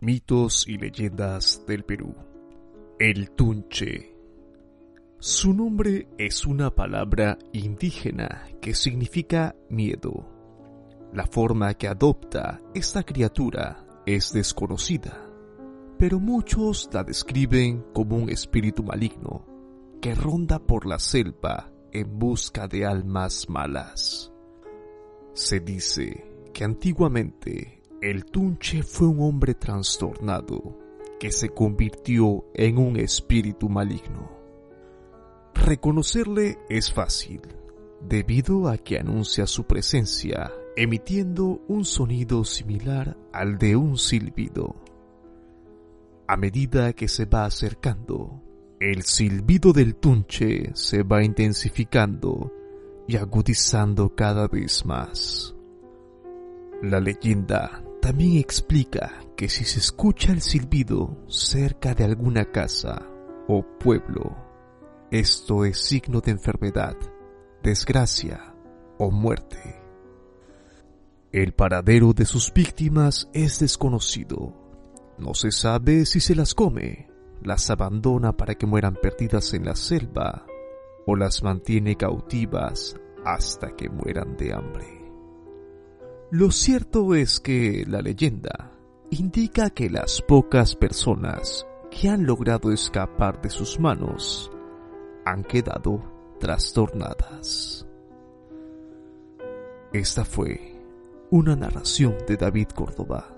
Mitos y leyendas del Perú. El Tunche. Su nombre es una palabra indígena que significa miedo. La forma que adopta esta criatura es desconocida, pero muchos la describen como un espíritu maligno que ronda por la selva en busca de almas malas. Se dice que antiguamente el Tunche fue un hombre trastornado que se convirtió en un espíritu maligno. Reconocerle es fácil, debido a que anuncia su presencia emitiendo un sonido similar al de un silbido. A medida que se va acercando, el silbido del tunche se va intensificando y agudizando cada vez más. La leyenda también explica que si se escucha el silbido cerca de alguna casa o pueblo, esto es signo de enfermedad, desgracia o muerte. El paradero de sus víctimas es desconocido. No se sabe si se las come, las abandona para que mueran perdidas en la selva o las mantiene cautivas hasta que mueran de hambre. Lo cierto es que la leyenda indica que las pocas personas que han logrado escapar de sus manos han quedado trastornadas. Esta fue una narración de David Córdoba.